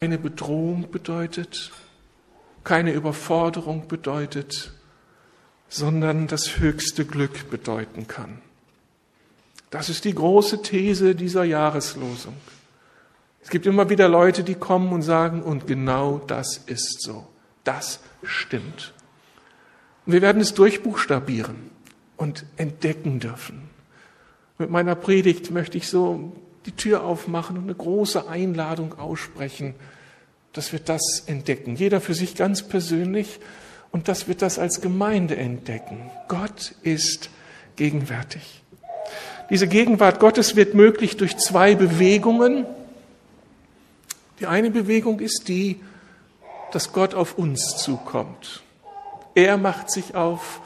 keine Bedrohung bedeutet, keine Überforderung bedeutet, sondern das höchste Glück bedeuten kann. Das ist die große These dieser Jahreslosung. Es gibt immer wieder Leute, die kommen und sagen, und genau das ist so. Das stimmt. Und wir werden es durchbuchstabieren und entdecken dürfen. Mit meiner Predigt möchte ich so die Tür aufmachen und eine große Einladung aussprechen, dass wir das entdecken. Jeder für sich ganz persönlich und dass wir das als Gemeinde entdecken. Gott ist gegenwärtig. Diese Gegenwart Gottes wird möglich durch zwei Bewegungen. Die eine Bewegung ist die, dass Gott auf uns zukommt. Er macht sich auf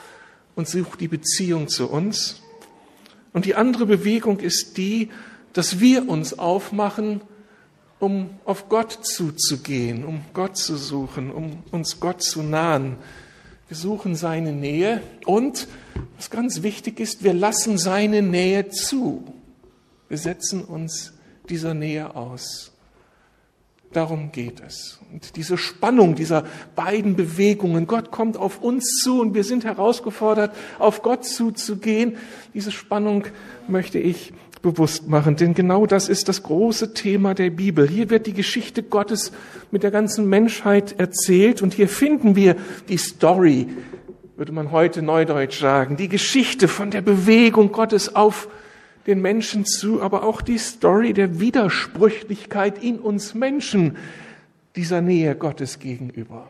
und sucht die Beziehung zu uns. Und die andere Bewegung ist die, dass wir uns aufmachen, um auf Gott zuzugehen, um Gott zu suchen, um uns Gott zu nahen. Wir suchen seine Nähe und, was ganz wichtig ist, wir lassen seine Nähe zu. Wir setzen uns dieser Nähe aus. Darum geht es. Und diese Spannung dieser beiden Bewegungen, Gott kommt auf uns zu und wir sind herausgefordert, auf Gott zuzugehen, diese Spannung möchte ich bewusst machen, denn genau das ist das große Thema der Bibel. Hier wird die Geschichte Gottes mit der ganzen Menschheit erzählt und hier finden wir die Story, würde man heute neudeutsch sagen, die Geschichte von der Bewegung Gottes auf den Menschen zu, aber auch die Story der Widersprüchlichkeit in uns Menschen dieser Nähe Gottes gegenüber.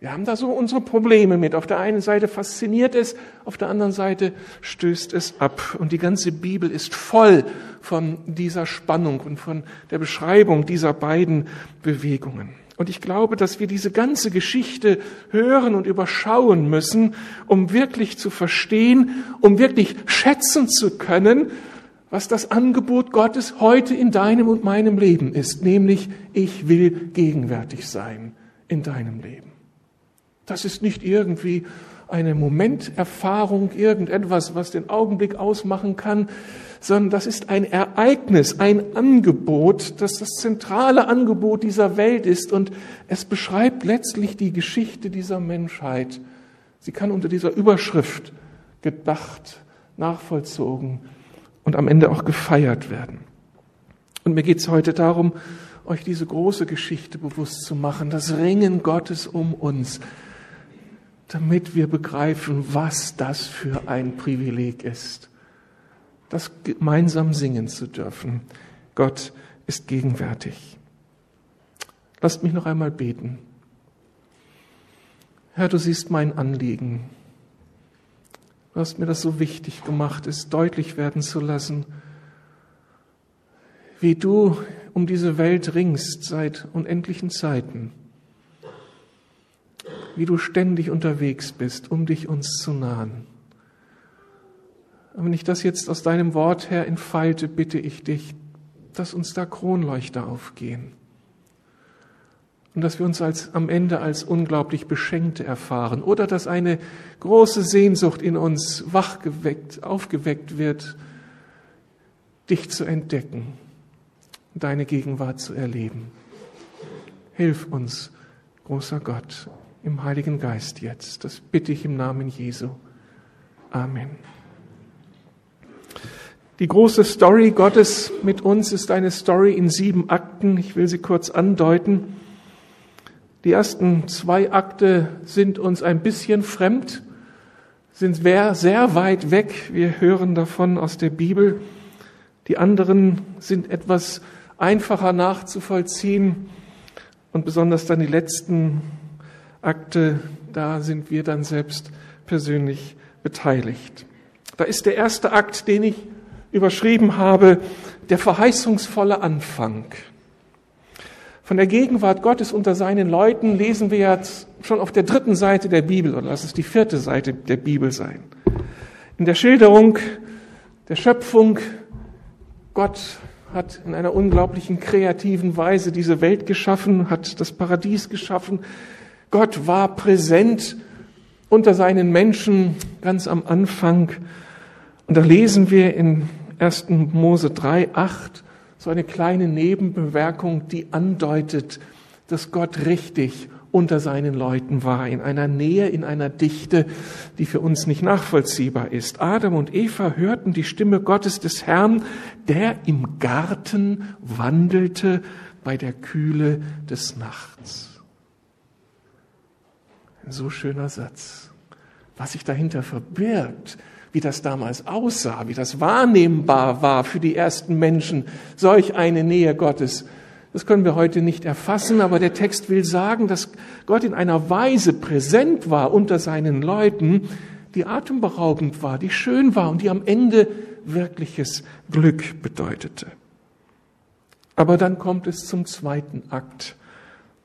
Wir haben da so unsere Probleme mit. Auf der einen Seite fasziniert es, auf der anderen Seite stößt es ab. Und die ganze Bibel ist voll von dieser Spannung und von der Beschreibung dieser beiden Bewegungen. Und ich glaube, dass wir diese ganze Geschichte hören und überschauen müssen, um wirklich zu verstehen, um wirklich schätzen zu können, was das Angebot Gottes heute in deinem und meinem Leben ist, nämlich ich will gegenwärtig sein in deinem Leben. Das ist nicht irgendwie eine Momenterfahrung, irgendetwas, was den Augenblick ausmachen kann, sondern das ist ein Ereignis, ein Angebot, das das zentrale Angebot dieser Welt ist und es beschreibt letztlich die Geschichte dieser Menschheit. Sie kann unter dieser Überschrift gedacht, nachvollzogen und am Ende auch gefeiert werden. Und mir geht es heute darum, euch diese große Geschichte bewusst zu machen, das Ringen Gottes um uns, damit wir begreifen, was das für ein Privileg ist das gemeinsam singen zu dürfen. Gott ist gegenwärtig. Lasst mich noch einmal beten. Herr, du siehst mein Anliegen. Du hast mir das so wichtig gemacht, es deutlich werden zu lassen, wie du um diese Welt ringst seit unendlichen Zeiten, wie du ständig unterwegs bist, um dich uns zu nahen. Und wenn ich das jetzt aus deinem Wort her entfalte, bitte ich dich, dass uns da Kronleuchter aufgehen. Und dass wir uns als, am Ende als unglaublich Beschenkte erfahren. Oder dass eine große Sehnsucht in uns wachgeweckt, aufgeweckt wird, dich zu entdecken, deine Gegenwart zu erleben. Hilf uns, großer Gott, im Heiligen Geist jetzt. Das bitte ich im Namen Jesu. Amen. Die große Story Gottes mit uns ist eine Story in sieben Akten. Ich will sie kurz andeuten. Die ersten zwei Akte sind uns ein bisschen fremd, sind sehr weit weg. Wir hören davon aus der Bibel. Die anderen sind etwas einfacher nachzuvollziehen. Und besonders dann die letzten Akte, da sind wir dann selbst persönlich beteiligt. Da ist der erste Akt, den ich überschrieben habe, der verheißungsvolle Anfang. Von der Gegenwart Gottes unter seinen Leuten lesen wir jetzt schon auf der dritten Seite der Bibel, oder lass es die vierte Seite der Bibel sein. In der Schilderung der Schöpfung, Gott hat in einer unglaublichen kreativen Weise diese Welt geschaffen, hat das Paradies geschaffen. Gott war präsent unter seinen Menschen ganz am Anfang. Und da lesen wir in 1. Mose 3, 8 so eine kleine Nebenbemerkung, die andeutet, dass Gott richtig unter seinen Leuten war, in einer Nähe, in einer Dichte, die für uns nicht nachvollziehbar ist. Adam und Eva hörten die Stimme Gottes des Herrn, der im Garten wandelte bei der Kühle des Nachts. Ein so schöner Satz. Was sich dahinter verbirgt, wie das damals aussah, wie das wahrnehmbar war für die ersten Menschen, solch eine Nähe Gottes, das können wir heute nicht erfassen, aber der Text will sagen, dass Gott in einer Weise präsent war unter seinen Leuten, die atemberaubend war, die schön war und die am Ende wirkliches Glück bedeutete. Aber dann kommt es zum zweiten Akt,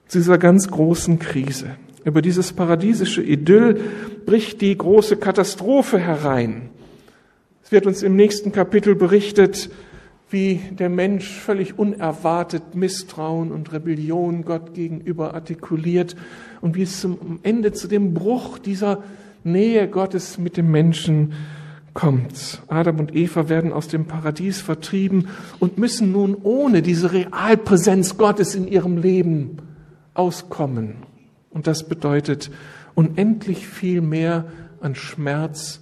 zu dieser ganz großen Krise. Über dieses paradiesische Idyll bricht die große Katastrophe herein. Es wird uns im nächsten Kapitel berichtet, wie der Mensch völlig unerwartet Misstrauen und Rebellion Gott gegenüber artikuliert und wie es zum Ende zu dem Bruch dieser Nähe Gottes mit dem Menschen kommt. Adam und Eva werden aus dem Paradies vertrieben und müssen nun ohne diese Realpräsenz Gottes in ihrem Leben auskommen. Und das bedeutet unendlich viel mehr an Schmerz,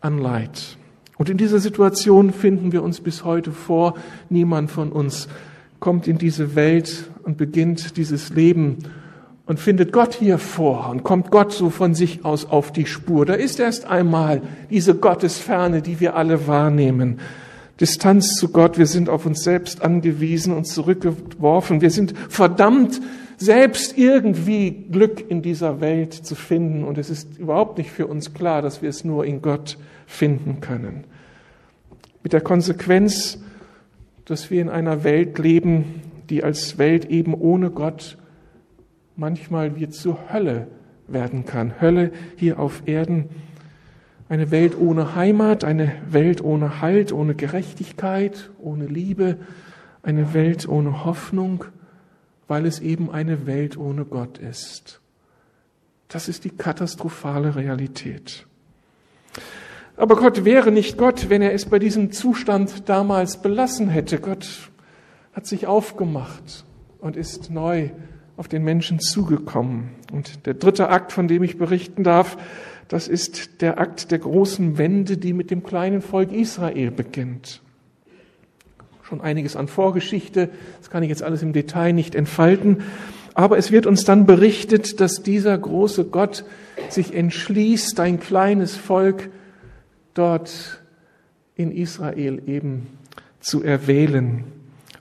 an Leid. Und in dieser Situation finden wir uns bis heute vor. Niemand von uns kommt in diese Welt und beginnt dieses Leben und findet Gott hier vor und kommt Gott so von sich aus auf die Spur. Da ist erst einmal diese Gottesferne, die wir alle wahrnehmen. Distanz zu Gott, wir sind auf uns selbst angewiesen und zurückgeworfen. Wir sind verdammt, selbst irgendwie Glück in dieser Welt zu finden. Und es ist überhaupt nicht für uns klar, dass wir es nur in Gott finden können. Mit der Konsequenz, dass wir in einer Welt leben, die als Welt eben ohne Gott manchmal wie zur Hölle werden kann. Hölle hier auf Erden. Eine Welt ohne Heimat, eine Welt ohne Halt, ohne Gerechtigkeit, ohne Liebe, eine Welt ohne Hoffnung, weil es eben eine Welt ohne Gott ist. Das ist die katastrophale Realität. Aber Gott wäre nicht Gott, wenn er es bei diesem Zustand damals belassen hätte. Gott hat sich aufgemacht und ist neu auf den Menschen zugekommen. Und der dritte Akt, von dem ich berichten darf, das ist der Akt der großen Wende, die mit dem kleinen Volk Israel beginnt. Schon einiges an Vorgeschichte, das kann ich jetzt alles im Detail nicht entfalten, aber es wird uns dann berichtet, dass dieser große Gott sich entschließt, ein kleines Volk dort in Israel eben zu erwählen,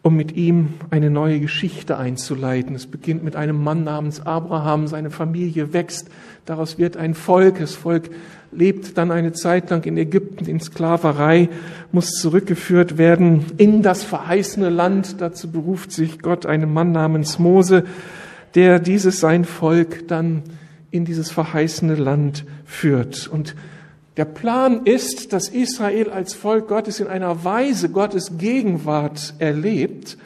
um mit ihm eine neue Geschichte einzuleiten. Es beginnt mit einem Mann namens Abraham, seine Familie wächst, daraus wird ein Volk, das Volk lebt dann eine Zeit lang in Ägypten in Sklaverei, muss zurückgeführt werden in das verheißene Land. Dazu beruft sich Gott einen Mann namens Mose, der dieses sein Volk dann in dieses verheißene Land führt. Und der Plan ist, dass Israel als Volk Gottes in einer Weise Gottes Gegenwart erlebt,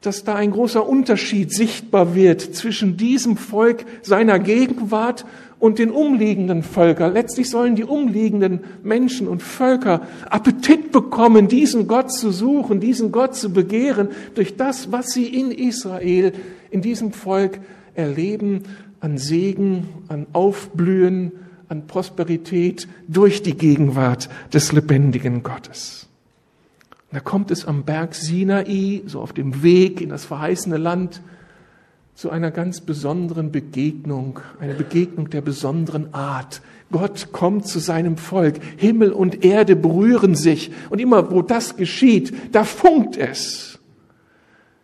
dass da ein großer Unterschied sichtbar wird zwischen diesem Volk seiner Gegenwart und den umliegenden Völkern. Letztlich sollen die umliegenden Menschen und Völker Appetit bekommen, diesen Gott zu suchen, diesen Gott zu begehren, durch das, was sie in Israel, in diesem Volk erleben, an Segen, an Aufblühen, an Prosperität durch die Gegenwart des lebendigen Gottes. Da kommt es am Berg Sinai, so auf dem Weg in das verheißene Land, zu einer ganz besonderen Begegnung, eine Begegnung der besonderen Art. Gott kommt zu seinem Volk. Himmel und Erde berühren sich. Und immer wo das geschieht, da funkt es.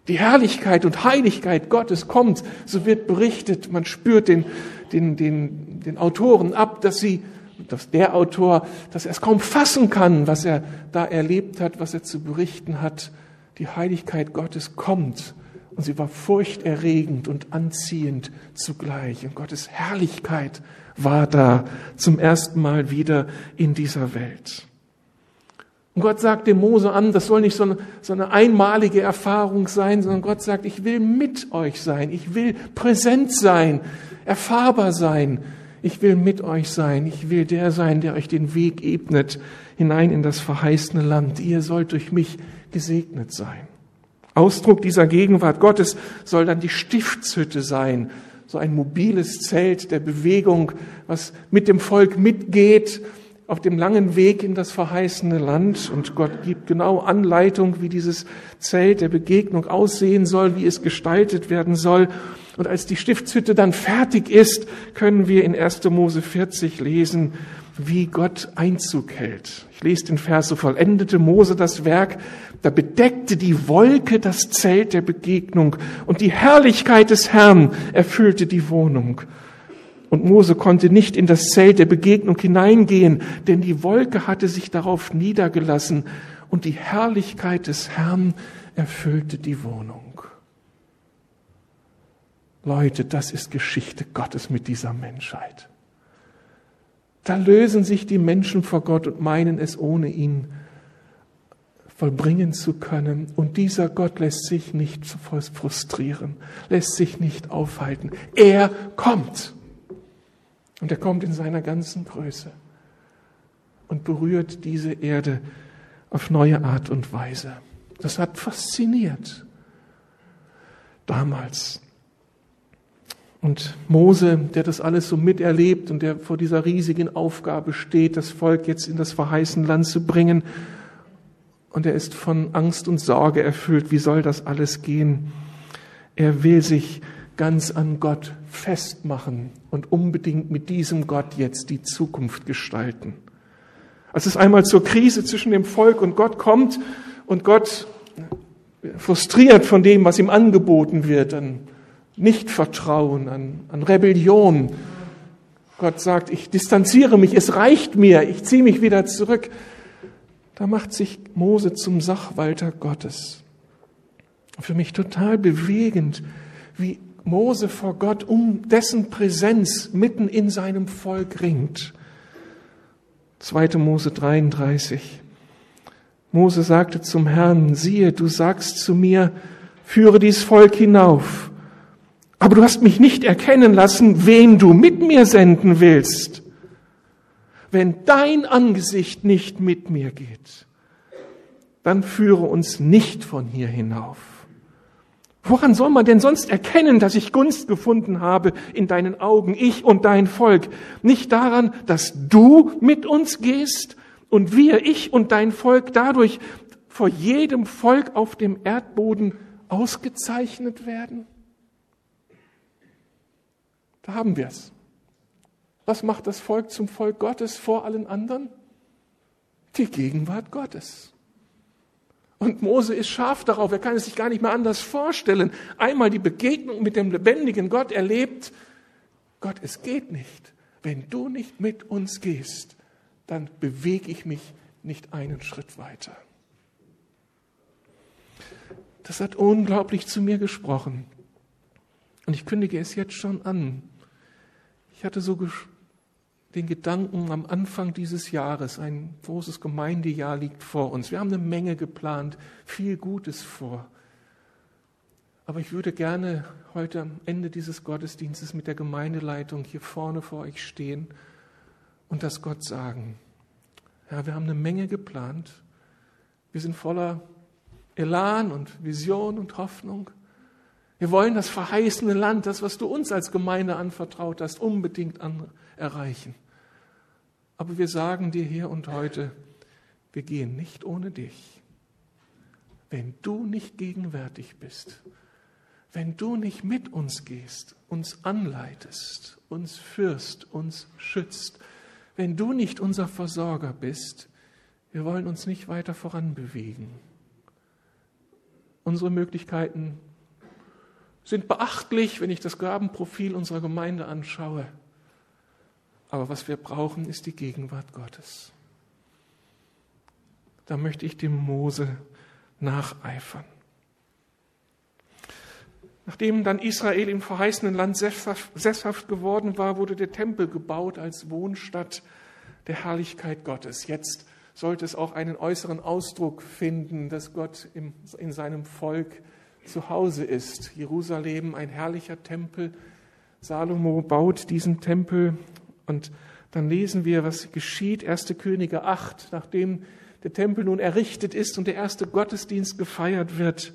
Die Herrlichkeit und Heiligkeit Gottes kommt. So wird berichtet. Man spürt den, den, den, den Autoren ab, dass sie, dass der Autor, dass er es kaum fassen kann, was er da erlebt hat, was er zu berichten hat. Die Heiligkeit Gottes kommt und sie war furchterregend und anziehend zugleich. Und Gottes Herrlichkeit war da zum ersten Mal wieder in dieser Welt. Und Gott sagt dem Mose an, das soll nicht so eine, so eine einmalige Erfahrung sein, sondern Gott sagt, ich will mit euch sein, ich will präsent sein, erfahrbar sein. Ich will mit euch sein. Ich will der sein, der euch den Weg ebnet hinein in das verheißene Land. Ihr sollt durch mich gesegnet sein. Ausdruck dieser Gegenwart Gottes soll dann die Stiftshütte sein, so ein mobiles Zelt der Bewegung, was mit dem Volk mitgeht auf dem langen Weg in das verheißene Land. Und Gott gibt genau Anleitung, wie dieses Zelt der Begegnung aussehen soll, wie es gestaltet werden soll. Und als die Stiftshütte dann fertig ist, können wir in 1. Mose 40 lesen, wie Gott Einzug hält. Ich lese den Vers, so vollendete Mose das Werk, da bedeckte die Wolke das Zelt der Begegnung und die Herrlichkeit des Herrn erfüllte die Wohnung. Und Mose konnte nicht in das Zelt der Begegnung hineingehen, denn die Wolke hatte sich darauf niedergelassen und die Herrlichkeit des Herrn erfüllte die Wohnung. Leute, das ist Geschichte Gottes mit dieser Menschheit. Da lösen sich die Menschen vor Gott und meinen es ohne ihn vollbringen zu können. Und dieser Gott lässt sich nicht frustrieren, lässt sich nicht aufhalten. Er kommt. Und er kommt in seiner ganzen Größe und berührt diese Erde auf neue Art und Weise. Das hat fasziniert damals. Und Mose, der das alles so miterlebt und der vor dieser riesigen Aufgabe steht, das Volk jetzt in das verheißene Land zu bringen, und er ist von Angst und Sorge erfüllt. Wie soll das alles gehen? Er will sich ganz an Gott festmachen und unbedingt mit diesem Gott jetzt die Zukunft gestalten. Als es einmal zur Krise zwischen dem Volk und Gott kommt und Gott frustriert von dem, was ihm angeboten wird, an Nichtvertrauen, an, an Rebellion, Gott sagt, ich distanziere mich, es reicht mir, ich ziehe mich wieder zurück. Da macht sich Mose zum Sachwalter Gottes. Für mich total bewegend, wie Mose vor Gott um dessen Präsenz mitten in seinem Volk ringt. 2. Mose 33. Mose sagte zum Herrn, siehe, du sagst zu mir, führe dies Volk hinauf. Aber du hast mich nicht erkennen lassen, wen du mit mir senden willst. Wenn dein Angesicht nicht mit mir geht, dann führe uns nicht von hier hinauf. Woran soll man denn sonst erkennen, dass ich Gunst gefunden habe in deinen Augen, ich und dein Volk? Nicht daran, dass du mit uns gehst und wir, ich und dein Volk, dadurch vor jedem Volk auf dem Erdboden ausgezeichnet werden? Da haben wir es. Was macht das Volk zum Volk Gottes vor allen anderen? Die Gegenwart Gottes. Und Mose ist scharf darauf, er kann es sich gar nicht mehr anders vorstellen. Einmal die Begegnung mit dem lebendigen Gott erlebt. Gott, es geht nicht. Wenn du nicht mit uns gehst, dann bewege ich mich nicht einen Schritt weiter. Das hat unglaublich zu mir gesprochen. Und ich kündige es jetzt schon an. Ich hatte so den Gedanken am Anfang dieses Jahres, ein großes Gemeindejahr liegt vor uns. Wir haben eine Menge geplant, viel Gutes vor. Aber ich würde gerne heute am Ende dieses Gottesdienstes mit der Gemeindeleitung hier vorne vor euch stehen und das Gott sagen. Ja, wir haben eine Menge geplant. Wir sind voller Elan und Vision und Hoffnung. Wir wollen das verheißene Land, das, was du uns als Gemeinde anvertraut hast, unbedingt an, erreichen. Aber wir sagen dir hier und heute, wir gehen nicht ohne dich. Wenn du nicht gegenwärtig bist, wenn du nicht mit uns gehst, uns anleitest, uns führst, uns schützt, wenn du nicht unser Versorger bist, wir wollen uns nicht weiter voranbewegen. Unsere Möglichkeiten sind beachtlich, wenn ich das Gabenprofil unserer Gemeinde anschaue. Aber was wir brauchen, ist die Gegenwart Gottes. Da möchte ich dem Mose nacheifern. Nachdem dann Israel im verheißenen Land sesshaft geworden war, wurde der Tempel gebaut als Wohnstatt der Herrlichkeit Gottes. Jetzt sollte es auch einen äußeren Ausdruck finden, dass Gott in seinem Volk zu Hause ist. Jerusalem, ein herrlicher Tempel. Salomo baut diesen Tempel und dann lesen wir, was geschieht. 1. Könige 8, nachdem der Tempel nun errichtet ist und der erste Gottesdienst gefeiert wird.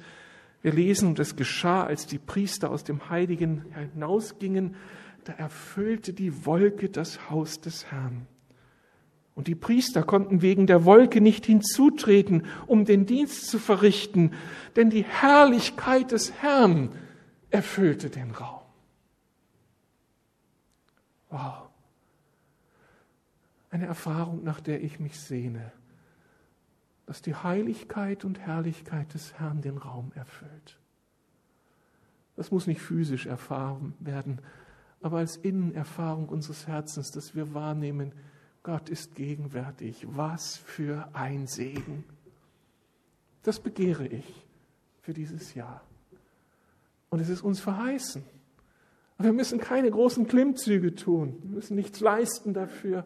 Wir lesen, und es geschah, als die Priester aus dem Heiligen hinausgingen, da erfüllte die Wolke das Haus des Herrn. Und die Priester konnten wegen der Wolke nicht hinzutreten, um den Dienst zu verrichten, denn die Herrlichkeit des Herrn erfüllte den Raum. Wow. Eine Erfahrung, nach der ich mich sehne, dass die Heiligkeit und Herrlichkeit des Herrn den Raum erfüllt. Das muss nicht physisch erfahren werden, aber als Innenerfahrung unseres Herzens, dass wir wahrnehmen, Gott ist gegenwärtig. Was für ein Segen. Das begehre ich für dieses Jahr. Und es ist uns verheißen. Wir müssen keine großen Klimmzüge tun. Wir müssen nichts leisten dafür.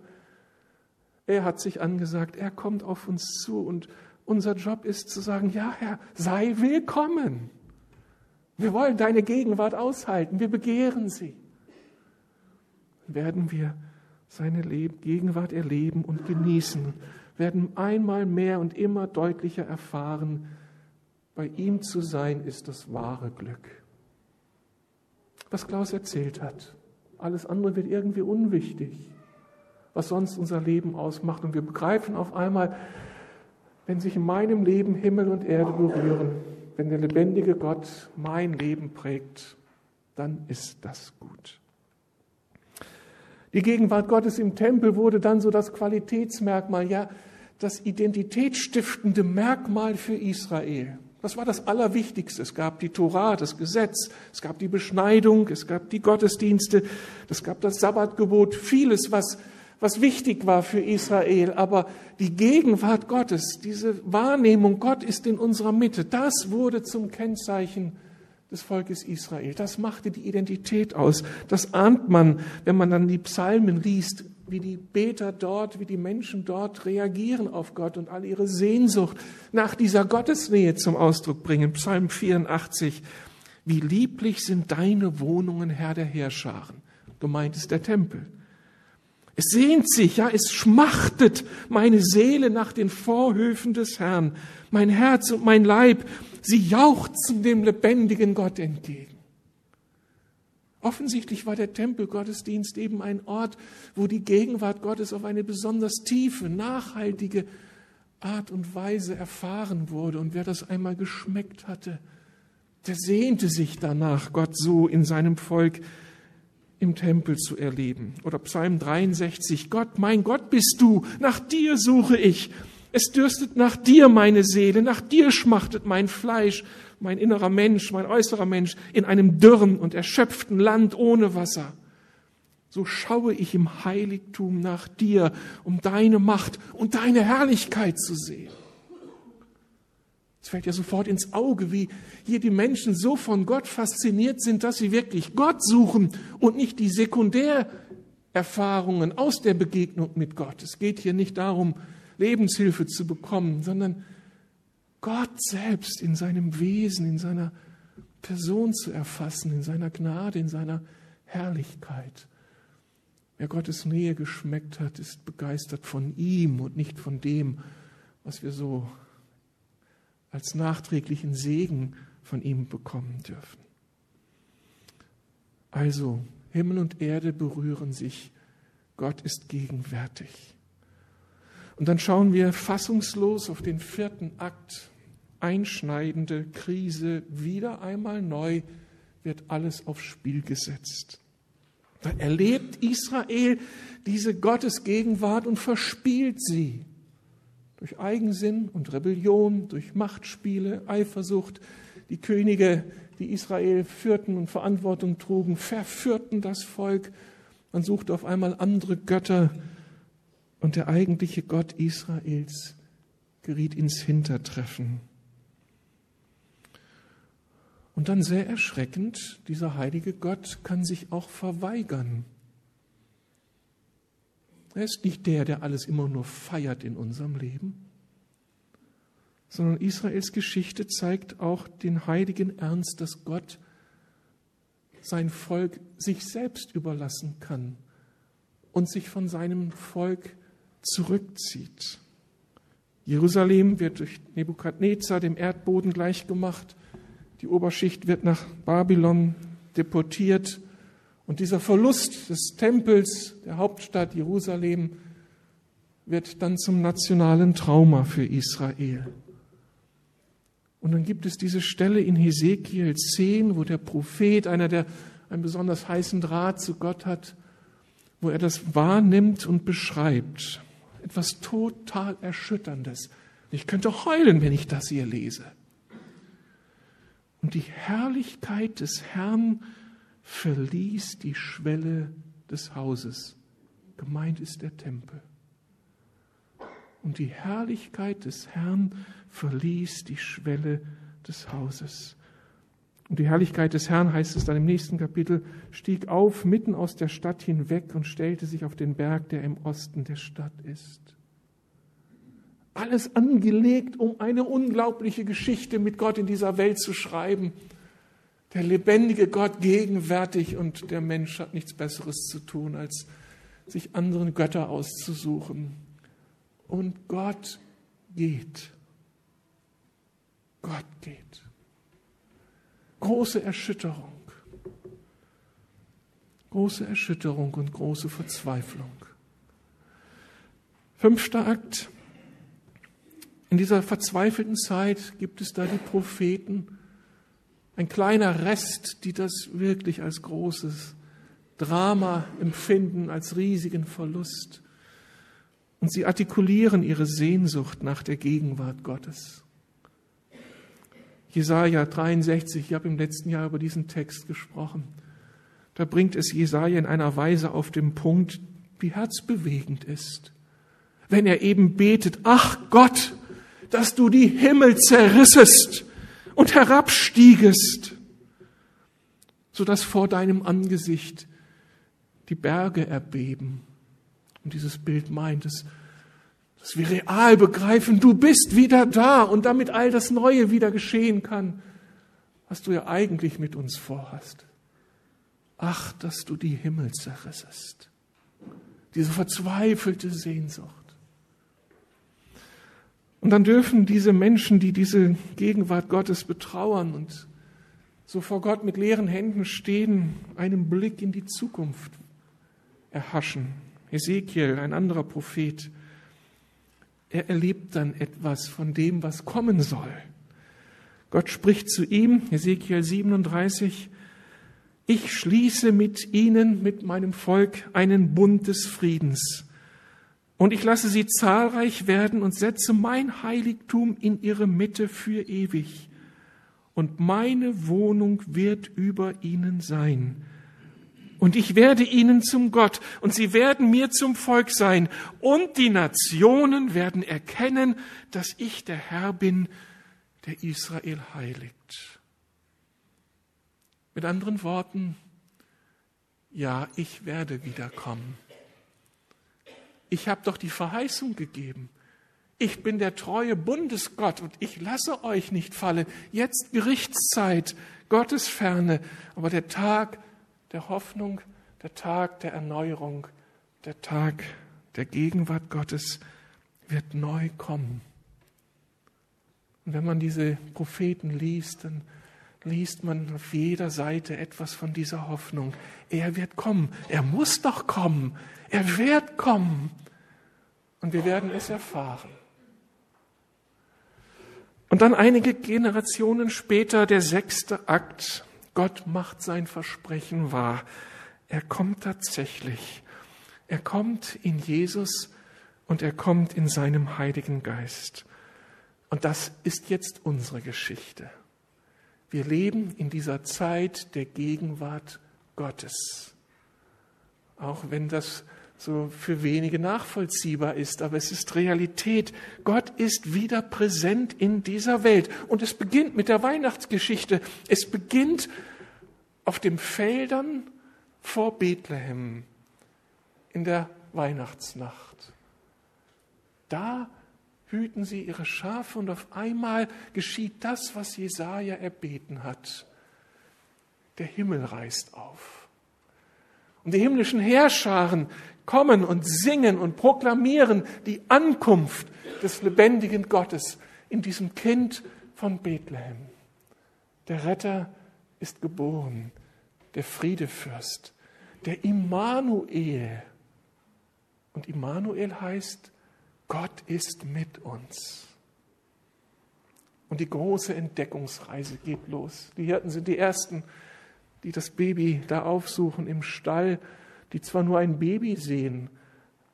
Er hat sich angesagt, er kommt auf uns zu und unser Job ist zu sagen, ja Herr, sei willkommen. Wir wollen deine Gegenwart aushalten, wir begehren sie. Werden wir seine Gegenwart erleben und genießen, werden einmal mehr und immer deutlicher erfahren, bei ihm zu sein ist das wahre Glück. Was Klaus erzählt hat, alles andere wird irgendwie unwichtig, was sonst unser Leben ausmacht. Und wir begreifen auf einmal, wenn sich in meinem Leben Himmel und Erde berühren, wenn der lebendige Gott mein Leben prägt, dann ist das gut. Die Gegenwart Gottes im Tempel wurde dann so das Qualitätsmerkmal, ja, das identitätsstiftende Merkmal für Israel. Das war das Allerwichtigste. Es gab die Torah, das Gesetz, es gab die Beschneidung, es gab die Gottesdienste, es gab das Sabbatgebot, vieles, was, was wichtig war für Israel. Aber die Gegenwart Gottes, diese Wahrnehmung, Gott ist in unserer Mitte, das wurde zum Kennzeichen des Volkes Israel. Das machte die Identität aus. Das ahnt man, wenn man dann die Psalmen liest, wie die Beter dort, wie die Menschen dort reagieren auf Gott und all ihre Sehnsucht nach dieser Gottesnähe zum Ausdruck bringen. Psalm 84. Wie lieblich sind deine Wohnungen, Herr der Heerscharen. Gemeint ist der Tempel. Es sehnt sich, ja, es schmachtet meine Seele nach den Vorhöfen des Herrn. Mein Herz und mein Leib Sie jauchzen dem lebendigen Gott entgegen. Offensichtlich war der Tempelgottesdienst eben ein Ort, wo die Gegenwart Gottes auf eine besonders tiefe, nachhaltige Art und Weise erfahren wurde. Und wer das einmal geschmeckt hatte, der sehnte sich danach, Gott so in seinem Volk im Tempel zu erleben. Oder Psalm 63, Gott, mein Gott bist du, nach dir suche ich. Es dürstet nach dir meine Seele, nach dir schmachtet mein Fleisch, mein innerer Mensch, mein äußerer Mensch in einem dürren und erschöpften Land ohne Wasser. So schaue ich im Heiligtum nach dir, um deine Macht und deine Herrlichkeit zu sehen. Es fällt ja sofort ins Auge, wie hier die Menschen so von Gott fasziniert sind, dass sie wirklich Gott suchen und nicht die Sekundärerfahrungen aus der Begegnung mit Gott. Es geht hier nicht darum, Lebenshilfe zu bekommen, sondern Gott selbst in seinem Wesen, in seiner Person zu erfassen, in seiner Gnade, in seiner Herrlichkeit. Wer Gottes Nähe geschmeckt hat, ist begeistert von ihm und nicht von dem, was wir so als nachträglichen Segen von ihm bekommen dürfen. Also, Himmel und Erde berühren sich, Gott ist gegenwärtig. Und dann schauen wir fassungslos auf den vierten Akt. Einschneidende Krise, wieder einmal neu wird alles aufs Spiel gesetzt. Da erlebt Israel diese Gottesgegenwart und verspielt sie. Durch Eigensinn und Rebellion, durch Machtspiele, Eifersucht. Die Könige, die Israel führten und Verantwortung trugen, verführten das Volk. Man suchte auf einmal andere Götter, und der eigentliche Gott Israels geriet ins Hintertreffen. Und dann sehr erschreckend, dieser heilige Gott kann sich auch verweigern. Er ist nicht der, der alles immer nur feiert in unserem Leben, sondern Israels Geschichte zeigt auch den heiligen Ernst, dass Gott sein Volk sich selbst überlassen kann und sich von seinem Volk zurückzieht. Jerusalem wird durch Nebukadnezar dem Erdboden gleichgemacht. Die Oberschicht wird nach Babylon deportiert und dieser Verlust des Tempels, der Hauptstadt Jerusalem, wird dann zum nationalen Trauma für Israel. Und dann gibt es diese Stelle in Hesekiel 10, wo der Prophet, einer, der einen besonders heißen Draht zu Gott hat, wo er das wahrnimmt und beschreibt. Etwas total Erschütterndes. Ich könnte heulen, wenn ich das hier lese. Und die Herrlichkeit des Herrn verließ die Schwelle des Hauses. Gemeint ist der Tempel. Und die Herrlichkeit des Herrn verließ die Schwelle des Hauses. Und die Herrlichkeit des Herrn, heißt es dann im nächsten Kapitel, stieg auf mitten aus der Stadt hinweg und stellte sich auf den Berg, der im Osten der Stadt ist. Alles angelegt, um eine unglaubliche Geschichte mit Gott in dieser Welt zu schreiben. Der lebendige Gott gegenwärtig und der Mensch hat nichts Besseres zu tun, als sich anderen Götter auszusuchen und Gott geht. Gott geht. Große Erschütterung. Große Erschütterung und große Verzweiflung. Fünfter Akt. In dieser verzweifelten Zeit gibt es da die Propheten, ein kleiner Rest, die das wirklich als großes Drama empfinden, als riesigen Verlust. Und sie artikulieren ihre Sehnsucht nach der Gegenwart Gottes. Jesaja 63, ich habe im letzten Jahr über diesen Text gesprochen. Da bringt es Jesaja in einer Weise auf den Punkt, die herzbewegend ist. Wenn er eben betet, ach Gott, dass du die Himmel zerrissest und herabstiegest, sodass vor deinem Angesicht die Berge erbeben und dieses Bild meint es, dass wir real begreifen, du bist wieder da und damit all das Neue wieder geschehen kann, was du ja eigentlich mit uns vorhast. Ach, dass du die Himmel zerrissest. Diese verzweifelte Sehnsucht. Und dann dürfen diese Menschen, die diese Gegenwart Gottes betrauern und so vor Gott mit leeren Händen stehen, einen Blick in die Zukunft erhaschen. Ezekiel, ein anderer Prophet, er erlebt dann etwas von dem, was kommen soll. Gott spricht zu ihm, Ezekiel 37, ich schließe mit ihnen, mit meinem Volk, einen Bund des Friedens. Und ich lasse sie zahlreich werden und setze mein Heiligtum in ihre Mitte für ewig. Und meine Wohnung wird über ihnen sein. Und ich werde ihnen zum Gott und sie werden mir zum Volk sein. Und die Nationen werden erkennen, dass ich der Herr bin, der Israel heiligt. Mit anderen Worten, ja, ich werde wiederkommen. Ich habe doch die Verheißung gegeben. Ich bin der treue Bundesgott und ich lasse euch nicht fallen. Jetzt Gerichtszeit, Gottesferne, aber der Tag der Hoffnung, der Tag der Erneuerung, der Tag der Gegenwart Gottes wird neu kommen. Und wenn man diese Propheten liest, dann liest man auf jeder Seite etwas von dieser Hoffnung. Er wird kommen. Er muss doch kommen. Er wird kommen. Und wir werden es erfahren. Und dann einige Generationen später der sechste Akt Gott macht sein Versprechen wahr. Er kommt tatsächlich. Er kommt in Jesus und er kommt in seinem Heiligen Geist. Und das ist jetzt unsere Geschichte. Wir leben in dieser Zeit der Gegenwart Gottes. Auch wenn das so für wenige nachvollziehbar ist, aber es ist Realität. Gott ist wieder präsent in dieser Welt. Und es beginnt mit der Weihnachtsgeschichte. Es beginnt auf den Feldern vor Bethlehem in der Weihnachtsnacht. Da hüten sie ihre Schafe und auf einmal geschieht das, was Jesaja erbeten hat. Der Himmel reißt auf. Und die himmlischen Herrscharen kommen und singen und proklamieren die Ankunft des lebendigen Gottes in diesem Kind von Bethlehem. Der Retter ist geboren, der Friedefürst, der Immanuel. Und Immanuel heißt, Gott ist mit uns. Und die große Entdeckungsreise geht los. Die Hirten sind die Ersten, die das Baby da aufsuchen im Stall, die zwar nur ein Baby sehen,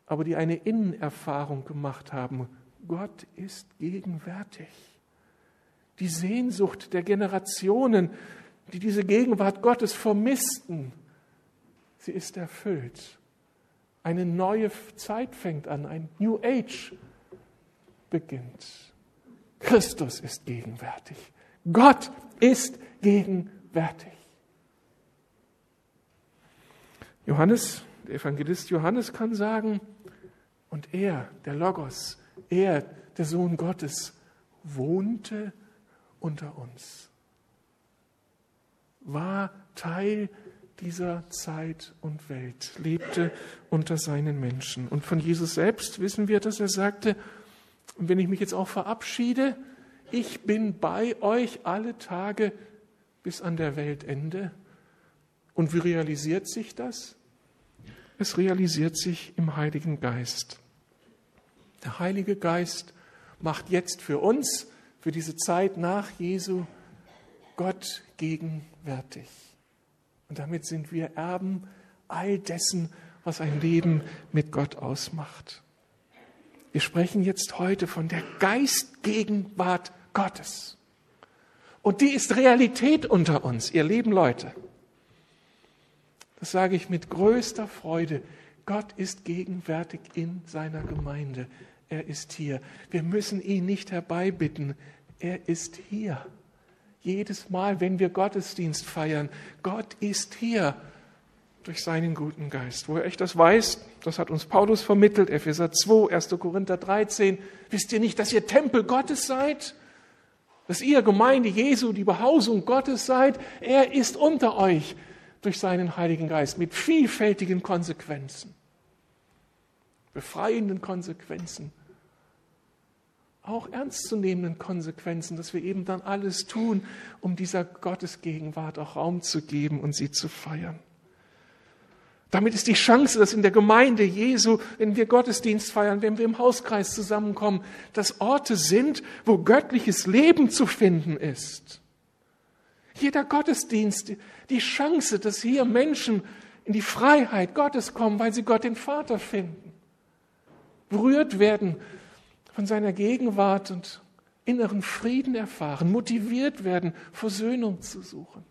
aber die eine Innenerfahrung gemacht haben. Gott ist gegenwärtig. Die Sehnsucht der Generationen, die diese Gegenwart Gottes vermissten, sie ist erfüllt. Eine neue Zeit fängt an, ein New Age beginnt. Christus ist gegenwärtig. Gott ist gegenwärtig. Johannes, der Evangelist Johannes kann sagen, und er, der Logos, er, der Sohn Gottes, wohnte unter uns, war Teil dieser Zeit und Welt, lebte unter seinen Menschen. Und von Jesus selbst wissen wir, dass er sagte, und wenn ich mich jetzt auch verabschiede, ich bin bei euch alle Tage bis an der Weltende. Und wie realisiert sich das? Es realisiert sich im Heiligen Geist. Der Heilige Geist macht jetzt für uns, für diese Zeit nach Jesu, Gott gegenwärtig. Und damit sind wir Erben all dessen, was ein Leben mit Gott ausmacht. Wir sprechen jetzt heute von der Geistgegenwart Gottes. Und die ist Realität unter uns, ihr lieben Leute. Das sage ich mit größter Freude. Gott ist gegenwärtig in seiner Gemeinde. Er ist hier. Wir müssen ihn nicht herbeibitten. Er ist hier. Jedes Mal, wenn wir Gottesdienst feiern, Gott ist hier durch seinen guten Geist. Woher ich das weiß, das hat uns Paulus vermittelt, Epheser 2, 1. Korinther 13. Wisst ihr nicht, dass ihr Tempel Gottes seid? Dass ihr Gemeinde Jesu, die Behausung Gottes seid? Er ist unter euch durch seinen Heiligen Geist mit vielfältigen Konsequenzen, befreienden Konsequenzen, auch ernstzunehmenden Konsequenzen, dass wir eben dann alles tun, um dieser Gottesgegenwart auch Raum zu geben und sie zu feiern. Damit ist die Chance, dass in der Gemeinde Jesu, wenn wir Gottesdienst feiern, wenn wir im Hauskreis zusammenkommen, dass Orte sind, wo göttliches Leben zu finden ist. Jeder Gottesdienst, die Chance, dass hier Menschen in die Freiheit Gottes kommen, weil sie Gott den Vater finden, berührt werden von seiner Gegenwart und inneren Frieden erfahren, motiviert werden, Versöhnung zu suchen.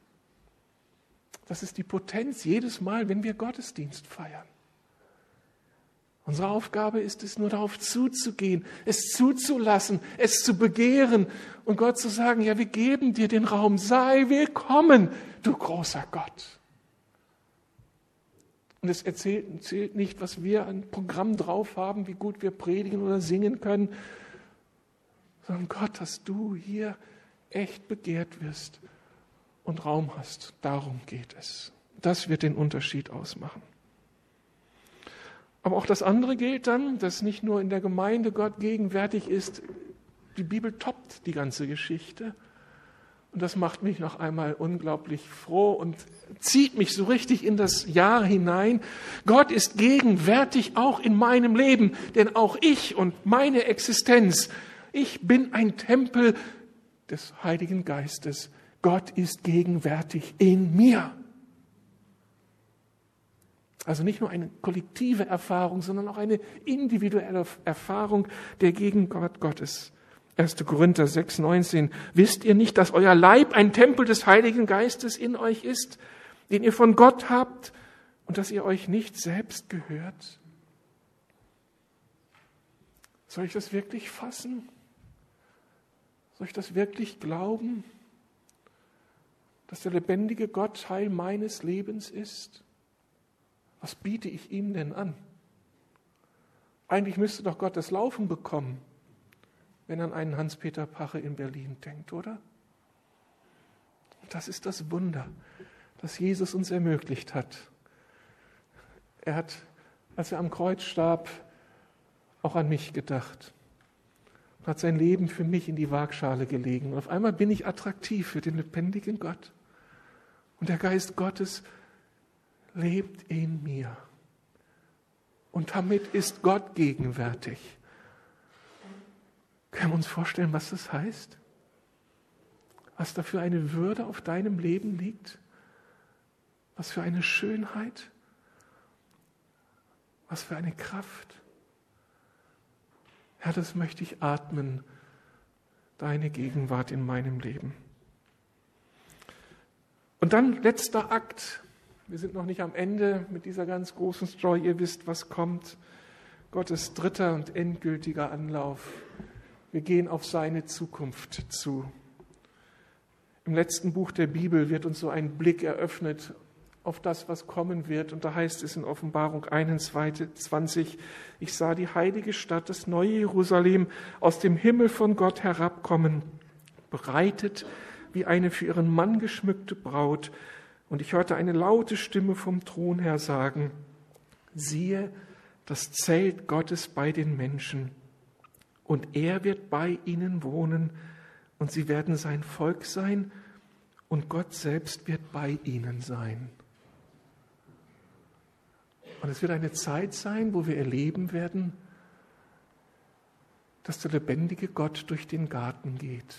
Das ist die Potenz jedes Mal, wenn wir Gottesdienst feiern. Unsere Aufgabe ist es nur darauf zuzugehen, es zuzulassen, es zu begehren und Gott zu sagen, ja, wir geben dir den Raum, sei willkommen, du großer Gott. Und es erzählt, zählt nicht, was wir an Programm drauf haben, wie gut wir predigen oder singen können, sondern Gott, dass du hier echt begehrt wirst und Raum hast. Darum geht es. Das wird den Unterschied ausmachen. Aber auch das andere gilt dann, dass nicht nur in der Gemeinde Gott gegenwärtig ist, die Bibel toppt die ganze Geschichte. Und das macht mich noch einmal unglaublich froh und zieht mich so richtig in das Jahr hinein. Gott ist gegenwärtig auch in meinem Leben, denn auch ich und meine Existenz, ich bin ein Tempel des Heiligen Geistes. Gott ist gegenwärtig in mir. Also nicht nur eine kollektive Erfahrung, sondern auch eine individuelle Erfahrung der Gegenwart Gottes. 1. Korinther 6, 19. Wisst ihr nicht, dass euer Leib ein Tempel des Heiligen Geistes in euch ist, den ihr von Gott habt und dass ihr euch nicht selbst gehört? Soll ich das wirklich fassen? Soll ich das wirklich glauben, dass der lebendige Gott Teil meines Lebens ist? Was biete ich ihm denn an? Eigentlich müsste doch Gott das Laufen bekommen, wenn er an einen Hans-Peter Pache in Berlin denkt, oder? Das ist das Wunder, das Jesus uns ermöglicht hat. Er hat, als er am Kreuz starb, auch an mich gedacht. und hat sein Leben für mich in die Waagschale gelegen. Und auf einmal bin ich attraktiv für den lebendigen Gott. Und der Geist Gottes lebt in mir. Und damit ist Gott gegenwärtig. Können wir uns vorstellen, was das heißt? Was da für eine Würde auf deinem Leben liegt? Was für eine Schönheit? Was für eine Kraft? Herr, das möchte ich atmen, deine Gegenwart in meinem Leben. Und dann letzter Akt. Wir sind noch nicht am Ende mit dieser ganz großen Story. Ihr wisst, was kommt. Gottes dritter und endgültiger Anlauf. Wir gehen auf seine Zukunft zu. Im letzten Buch der Bibel wird uns so ein Blick eröffnet auf das, was kommen wird. Und da heißt es in Offenbarung 21, ich sah die heilige Stadt, das neue Jerusalem, aus dem Himmel von Gott herabkommen, bereitet wie eine für ihren Mann geschmückte Braut. Und ich hörte eine laute Stimme vom Thron her sagen, siehe, das Zelt Gottes bei den Menschen. Und er wird bei ihnen wohnen und sie werden sein Volk sein und Gott selbst wird bei ihnen sein. Und es wird eine Zeit sein, wo wir erleben werden, dass der lebendige Gott durch den Garten geht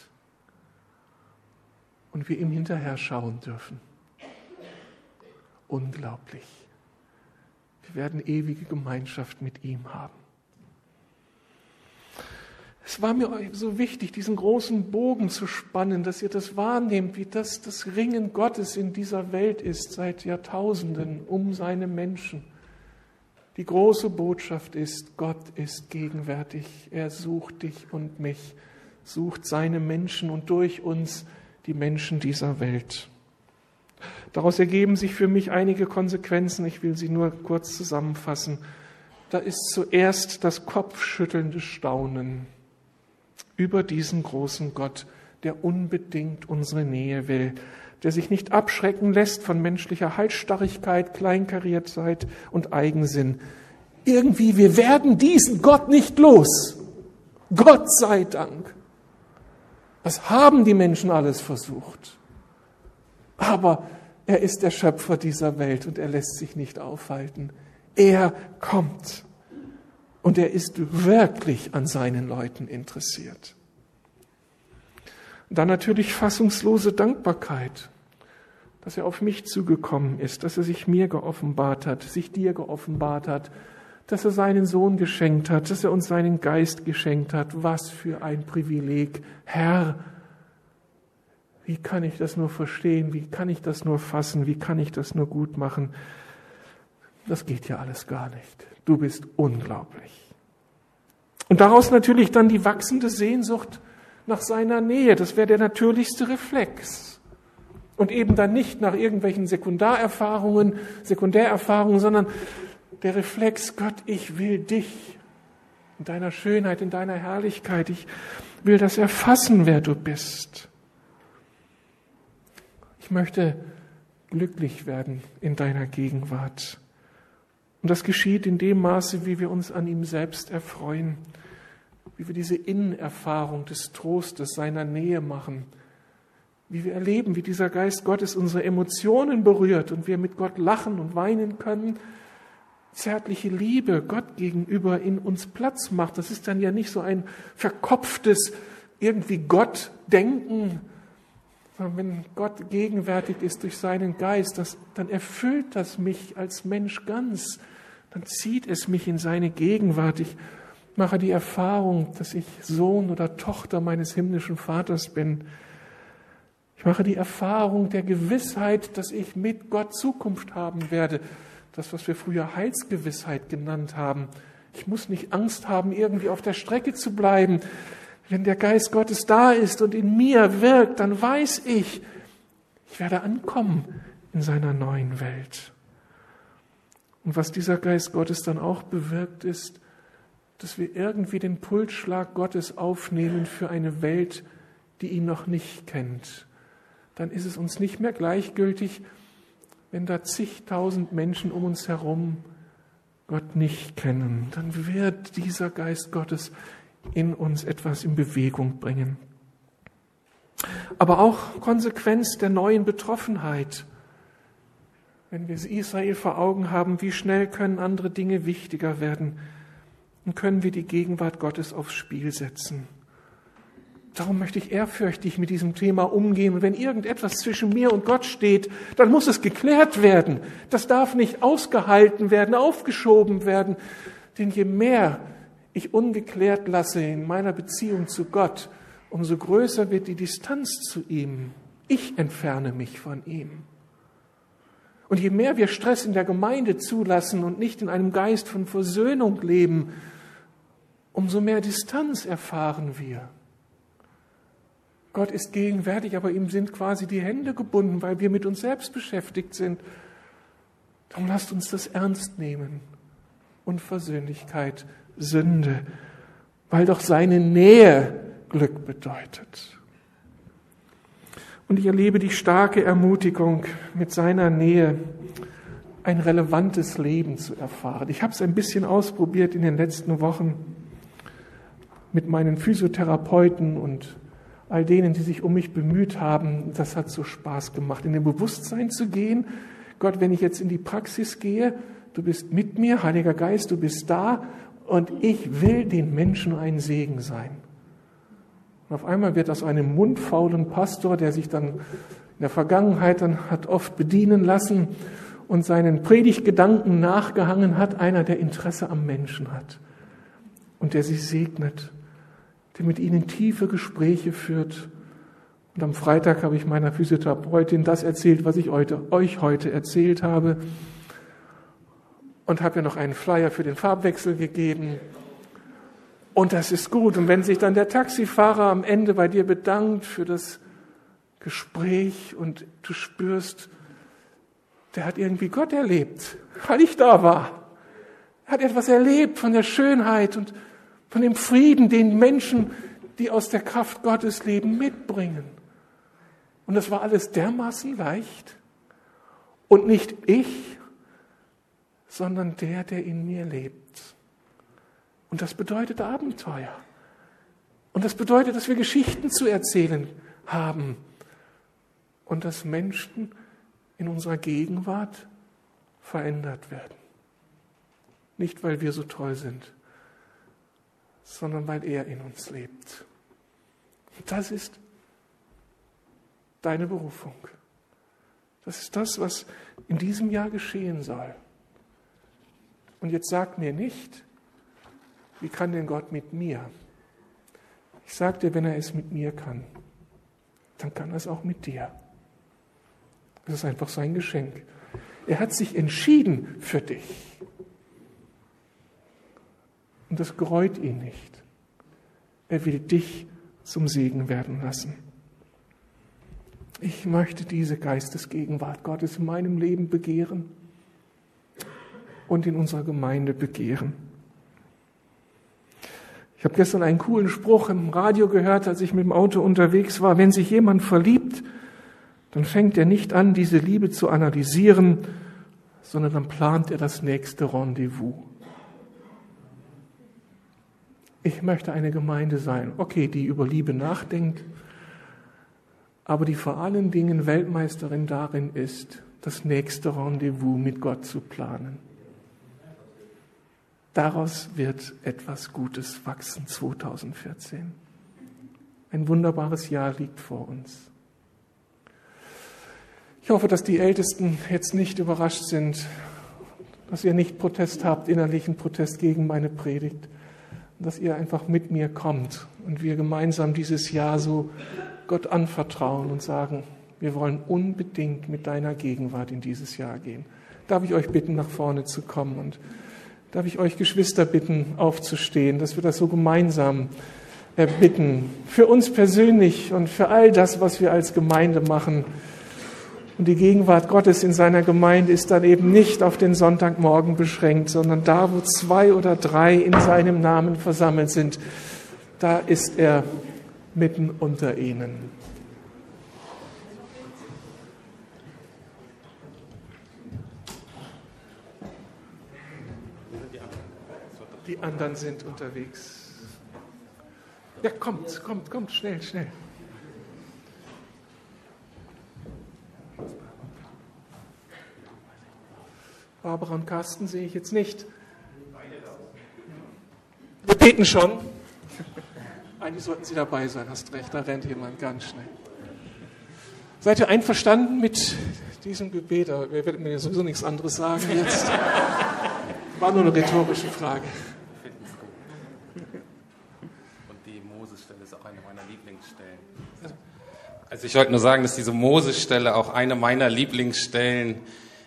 und wir ihm hinterher schauen dürfen. Unglaublich. Wir werden ewige Gemeinschaft mit ihm haben. Es war mir so wichtig, diesen großen Bogen zu spannen, dass ihr das wahrnehmt, wie das das Ringen Gottes in dieser Welt ist seit Jahrtausenden um seine Menschen. Die große Botschaft ist, Gott ist gegenwärtig. Er sucht dich und mich, sucht seine Menschen und durch uns die Menschen dieser Welt. Daraus ergeben sich für mich einige Konsequenzen. Ich will sie nur kurz zusammenfassen. Da ist zuerst das kopfschüttelnde Staunen über diesen großen Gott, der unbedingt unsere Nähe will, der sich nicht abschrecken lässt von menschlicher Halsstarrigkeit, Kleinkariertheit und Eigensinn. Irgendwie, wir werden diesen Gott nicht los. Gott sei Dank. Was haben die Menschen alles versucht? Aber er ist der Schöpfer dieser Welt und er lässt sich nicht aufhalten. Er kommt und er ist wirklich an seinen Leuten interessiert. Dann natürlich fassungslose Dankbarkeit, dass er auf mich zugekommen ist, dass er sich mir geoffenbart hat, sich dir geoffenbart hat, dass er seinen Sohn geschenkt hat, dass er uns seinen Geist geschenkt hat. Was für ein Privileg. Herr, wie kann ich das nur verstehen? Wie kann ich das nur fassen? Wie kann ich das nur gut machen? Das geht ja alles gar nicht. Du bist unglaublich. Und daraus natürlich dann die wachsende Sehnsucht nach seiner Nähe. Das wäre der natürlichste Reflex. Und eben dann nicht nach irgendwelchen Sekundarerfahrungen, Sekundärerfahrungen, sondern der Reflex, Gott, ich will dich in deiner Schönheit, in deiner Herrlichkeit. Ich will das erfassen, wer du bist. Ich möchte glücklich werden in deiner Gegenwart. Und das geschieht in dem Maße, wie wir uns an ihm selbst erfreuen wie wir diese Innenerfahrung des Trostes, seiner Nähe machen, wie wir erleben, wie dieser Geist Gottes unsere Emotionen berührt und wir mit Gott lachen und weinen können, zärtliche Liebe Gott gegenüber in uns Platz macht. Das ist dann ja nicht so ein verkopftes irgendwie Gott denken, wenn Gott gegenwärtig ist durch seinen Geist, das, dann erfüllt das mich als Mensch ganz, dann zieht es mich in seine Gegenwart. Ich mache die Erfahrung, dass ich Sohn oder Tochter meines himmlischen Vaters bin. Ich mache die Erfahrung der Gewissheit, dass ich mit Gott Zukunft haben werde. Das, was wir früher Heilsgewissheit genannt haben. Ich muss nicht Angst haben, irgendwie auf der Strecke zu bleiben. Wenn der Geist Gottes da ist und in mir wirkt, dann weiß ich, ich werde ankommen in seiner neuen Welt. Und was dieser Geist Gottes dann auch bewirkt, ist, dass wir irgendwie den Pulsschlag Gottes aufnehmen für eine Welt, die ihn noch nicht kennt. Dann ist es uns nicht mehr gleichgültig, wenn da zigtausend Menschen um uns herum Gott nicht kennen. Dann wird dieser Geist Gottes in uns etwas in Bewegung bringen. Aber auch Konsequenz der neuen Betroffenheit. Wenn wir Israel vor Augen haben, wie schnell können andere Dinge wichtiger werden und können wir die Gegenwart Gottes aufs Spiel setzen. Darum möchte ich ehrfürchtig mit diesem Thema umgehen. Und wenn irgendetwas zwischen mir und Gott steht, dann muss es geklärt werden. Das darf nicht ausgehalten werden, aufgeschoben werden. Denn je mehr ich ungeklärt lasse in meiner Beziehung zu Gott, umso größer wird die Distanz zu ihm. Ich entferne mich von ihm. Und je mehr wir Stress in der Gemeinde zulassen und nicht in einem Geist von Versöhnung leben, umso mehr Distanz erfahren wir. Gott ist gegenwärtig, aber ihm sind quasi die Hände gebunden, weil wir mit uns selbst beschäftigt sind. Darum lasst uns das ernst nehmen. Unversöhnlichkeit, Sünde, weil doch seine Nähe Glück bedeutet. Und ich erlebe die starke Ermutigung, mit seiner Nähe ein relevantes Leben zu erfahren. Ich habe es ein bisschen ausprobiert in den letzten Wochen mit meinen Physiotherapeuten und all denen, die sich um mich bemüht haben. Das hat so Spaß gemacht, in dem Bewusstsein zu gehen. Gott, wenn ich jetzt in die Praxis gehe, du bist mit mir, Heiliger Geist, du bist da und ich will den Menschen ein Segen sein. Und auf einmal wird aus einem mundfaulen Pastor, der sich dann in der Vergangenheit dann hat oft bedienen lassen und seinen Predigtgedanken nachgehangen hat, einer, der Interesse am Menschen hat und der sie segnet, der mit ihnen tiefe Gespräche führt. Und am Freitag habe ich meiner Physiotherapeutin das erzählt, was ich heute, euch heute erzählt habe. Und habe ihr noch einen Flyer für den Farbwechsel gegeben und das ist gut. Und wenn sich dann der Taxifahrer am Ende bei dir bedankt für das Gespräch und du spürst, der hat irgendwie Gott erlebt, weil ich da war. Er hat etwas erlebt von der Schönheit und von dem Frieden, den Menschen, die aus der Kraft Gottes leben, mitbringen. Und das war alles dermaßen leicht. Und nicht ich, sondern der, der in mir lebt. Und das bedeutet Abenteuer. Und das bedeutet, dass wir Geschichten zu erzählen haben und dass Menschen in unserer Gegenwart verändert werden. Nicht, weil wir so toll sind, sondern weil er in uns lebt. Das ist deine Berufung. Das ist das, was in diesem Jahr geschehen soll. Und jetzt sag mir nicht, wie kann denn Gott mit mir? Ich sage dir, wenn er es mit mir kann, dann kann er es auch mit dir. Das ist einfach sein Geschenk. Er hat sich entschieden für dich. Und das gereut ihn nicht. Er will dich zum Segen werden lassen. Ich möchte diese Geistesgegenwart Gottes in meinem Leben begehren und in unserer Gemeinde begehren. Ich habe gestern einen coolen Spruch im Radio gehört, als ich mit dem Auto unterwegs war. Wenn sich jemand verliebt, dann fängt er nicht an, diese Liebe zu analysieren, sondern dann plant er das nächste Rendezvous. Ich möchte eine Gemeinde sein, okay, die über Liebe nachdenkt, aber die vor allen Dingen Weltmeisterin darin ist, das nächste Rendezvous mit Gott zu planen. Daraus wird etwas Gutes wachsen 2014. Ein wunderbares Jahr liegt vor uns. Ich hoffe, dass die Ältesten jetzt nicht überrascht sind, dass ihr nicht Protest habt, innerlichen Protest gegen meine Predigt, dass ihr einfach mit mir kommt und wir gemeinsam dieses Jahr so Gott anvertrauen und sagen, wir wollen unbedingt mit deiner Gegenwart in dieses Jahr gehen. Darf ich euch bitten, nach vorne zu kommen und darf ich euch Geschwister bitten, aufzustehen, dass wir das so gemeinsam erbitten. Für uns persönlich und für all das, was wir als Gemeinde machen. Und die Gegenwart Gottes in seiner Gemeinde ist dann eben nicht auf den Sonntagmorgen beschränkt, sondern da, wo zwei oder drei in seinem Namen versammelt sind, da ist er mitten unter ihnen. Die anderen sind unterwegs. Ja, kommt, kommt, kommt, schnell, schnell. Barbara und Carsten sehe ich jetzt nicht. Wir beten schon. Eigentlich sollten Sie dabei sein, hast recht, da rennt jemand ganz schnell. Seid ihr einverstanden mit diesem Gebet? Aber wir werden mir sowieso nichts anderes sagen jetzt. War nur eine rhetorische Frage. Und die Moses-Stelle ist auch eine meiner Lieblingsstellen. Also ich wollte nur sagen, dass diese Moses-Stelle auch eine meiner Lieblingsstellen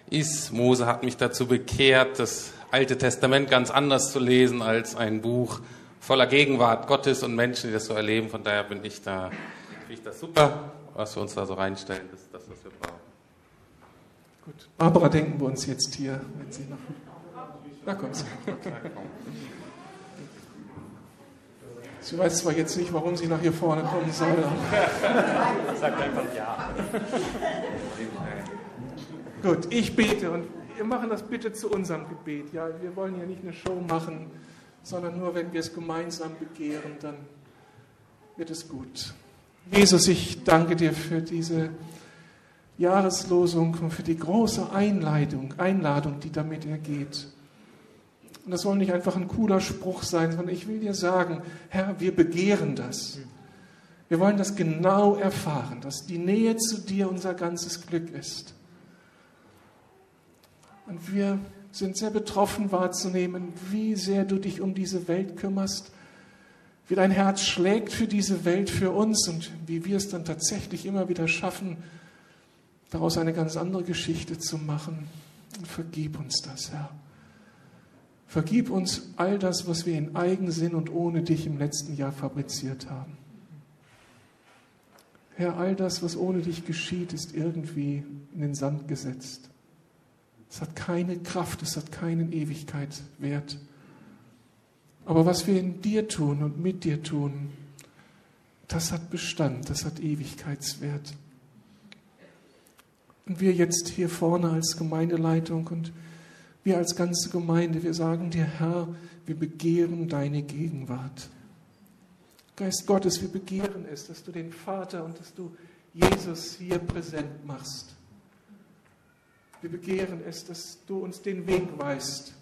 ist. Mose hat mich dazu bekehrt, das Alte Testament ganz anders zu lesen als ein Buch voller Gegenwart Gottes und Menschen, die das so erleben. Von daher bin ich da, finde ich das super, was wir uns da so reinstellen. Das ist das, was wir brauchen. Gut. Barbara, denken wir uns jetzt hier, wenn Sie noch. Na komm, Sie. Sie weiß zwar jetzt nicht, warum sie nach hier vorne kommen soll. Sagt einfach ja. Gut, ich bete und wir machen das bitte zu unserem Gebet. Ja, wir wollen ja nicht eine Show machen, sondern nur, wenn wir es gemeinsam begehren, dann wird es gut. Jesus, ich danke dir für diese Jahreslosung und für die große Einladung, Einladung, die damit ergeht. Und das soll nicht einfach ein cooler Spruch sein, sondern ich will dir sagen, Herr, wir begehren das. Wir wollen das genau erfahren, dass die Nähe zu dir unser ganzes Glück ist. Und wir sind sehr betroffen wahrzunehmen, wie sehr du dich um diese Welt kümmerst, wie dein Herz schlägt für diese Welt, für uns und wie wir es dann tatsächlich immer wieder schaffen, daraus eine ganz andere Geschichte zu machen. Und vergib uns das, Herr. Vergib uns all das, was wir in Eigensinn und ohne dich im letzten Jahr fabriziert haben. Herr, all das, was ohne dich geschieht, ist irgendwie in den Sand gesetzt. Es hat keine Kraft, es hat keinen Ewigkeitswert. Aber was wir in dir tun und mit dir tun, das hat Bestand, das hat Ewigkeitswert. Und wir jetzt hier vorne als Gemeindeleitung und wir als ganze Gemeinde, wir sagen dir, Herr, wir begehren deine Gegenwart. Geist Gottes, wir begehren es, dass du den Vater und dass du Jesus hier präsent machst. Wir begehren es, dass du uns den Weg weist.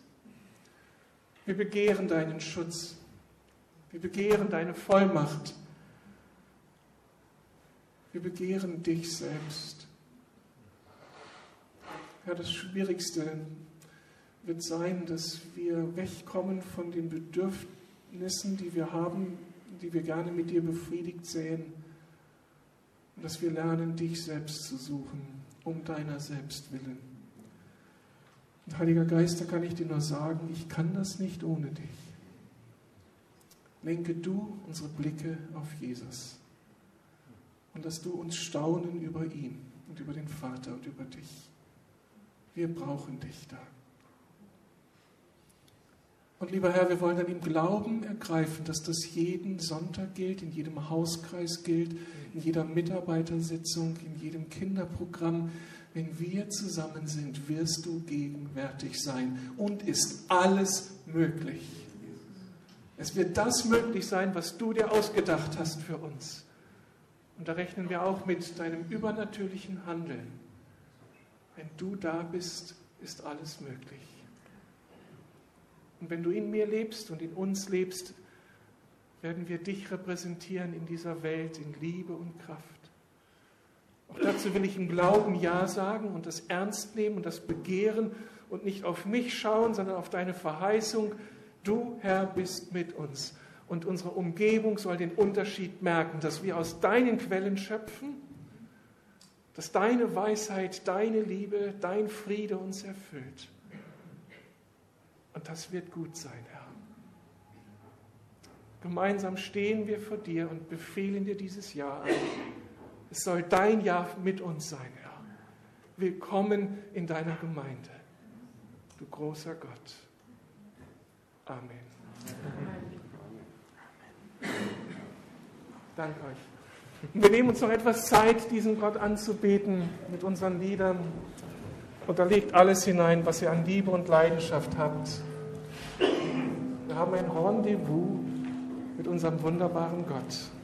Wir begehren deinen Schutz. Wir begehren deine Vollmacht. Wir begehren dich selbst. Ja, das Schwierigste wird sein, dass wir wegkommen von den Bedürfnissen, die wir haben, die wir gerne mit dir befriedigt sehen. Und dass wir lernen, dich selbst zu suchen, um deiner selbst willen. Und Heiliger Geist, da kann ich dir nur sagen, ich kann das nicht ohne dich. Lenke du unsere Blicke auf Jesus und dass du uns staunen über ihn und über den Vater und über dich. Wir brauchen dich da. Und lieber Herr, wir wollen dann im Glauben ergreifen, dass das jeden Sonntag gilt, in jedem Hauskreis gilt, in jeder Mitarbeitersitzung, in jedem Kinderprogramm. Wenn wir zusammen sind, wirst du gegenwärtig sein und ist alles möglich. Es wird das möglich sein, was du dir ausgedacht hast für uns. Und da rechnen wir auch mit deinem übernatürlichen Handeln. Wenn du da bist, ist alles möglich. Und wenn du in mir lebst und in uns lebst, werden wir dich repräsentieren in dieser Welt in Liebe und Kraft. Auch dazu will ich im Glauben Ja sagen und das ernst nehmen und das begehren und nicht auf mich schauen, sondern auf deine Verheißung. Du, Herr, bist mit uns. Und unsere Umgebung soll den Unterschied merken, dass wir aus deinen Quellen schöpfen, dass deine Weisheit, deine Liebe, dein Friede uns erfüllt. Und das wird gut sein, Herr. Gemeinsam stehen wir vor dir und befehlen dir dieses Jahr an. Es soll dein Jahr mit uns sein, Herr. Willkommen in deiner Gemeinde, du großer Gott. Amen. Danke euch. Wir nehmen uns noch etwas Zeit, diesen Gott anzubeten mit unseren Liedern. Und da legt alles hinein, was ihr an Liebe und Leidenschaft habt. Wir haben ein Rendezvous mit unserem wunderbaren Gott.